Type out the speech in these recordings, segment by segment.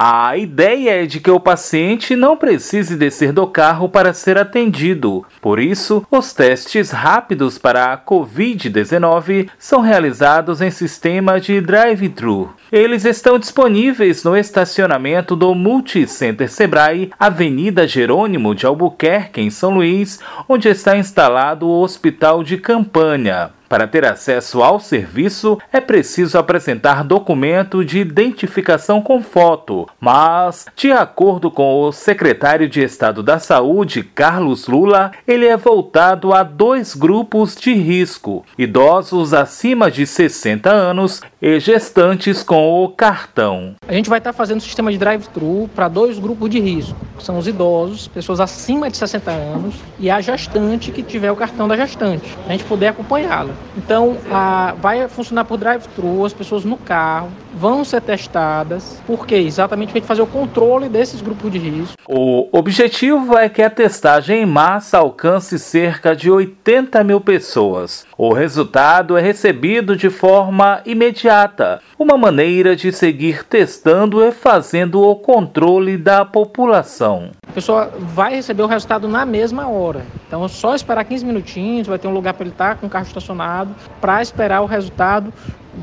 A ideia é de que o paciente não precise descer do carro para ser atendido. Por isso, os testes rápidos para a Covid-19 são realizados em sistema de drive-thru. Eles estão disponíveis no estacionamento do Multicenter Sebrae, Avenida Jerônimo de Albuquerque, em São Luís, onde está instalado o Hospital de Campanha. Para ter acesso ao serviço, é preciso apresentar documento de identificação com foto, mas, de acordo com o secretário de Estado da Saúde, Carlos Lula, ele é voltado a dois grupos de risco: idosos acima de 60 anos e gestantes com o cartão. A gente vai estar fazendo sistema de drive-thru para dois grupos de risco: são os idosos, pessoas acima de 60 anos, e a gestante que tiver o cartão da gestante, a gente poder acompanhá-la. Então, a, vai funcionar por drive-thru, as pessoas no carro vão ser testadas, porque exatamente para fazer o controle desses grupos de risco. O objetivo é que a testagem em massa alcance cerca de 80 mil pessoas. O resultado é recebido de forma imediata, uma maneira de seguir testando e fazendo o controle da população. A pessoa vai receber o resultado na mesma hora. Então é só esperar 15 minutinhos, vai ter um lugar para ele estar com o carro estacionado para esperar o resultado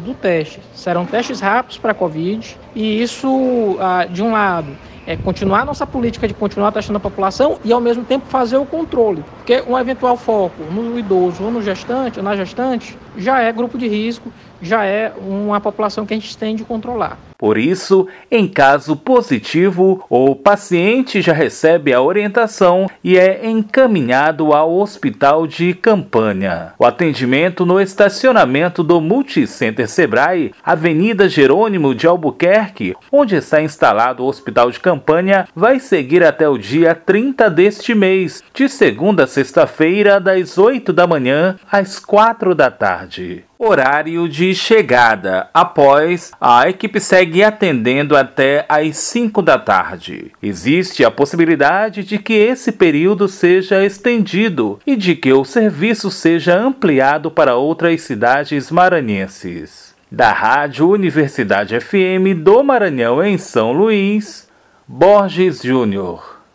do teste. Serão testes rápidos para a Covid e isso, ah, de um lado, é continuar a nossa política de continuar testando a população e ao mesmo tempo fazer o controle. Porque um eventual foco no idoso ou no gestante, ou na gestante, já é grupo de risco, já é uma população que a gente tem de controlar. Por isso, em caso positivo, o paciente já recebe a orientação e é encaminhado ao hospital de campanha. O atendimento no estacionamento do Multicenter Sebrae, Avenida Jerônimo de Albuquerque, onde está instalado o hospital de campanha, vai seguir até o dia 30 deste mês, de segunda a sexta-feira, das 8 da manhã às 4 da tarde. Horário de chegada. Após, a equipe segue atendendo até às 5 da tarde. Existe a possibilidade de que esse período seja estendido e de que o serviço seja ampliado para outras cidades maranhenses. Da Rádio Universidade FM do Maranhão em São Luís, Borges Júnior.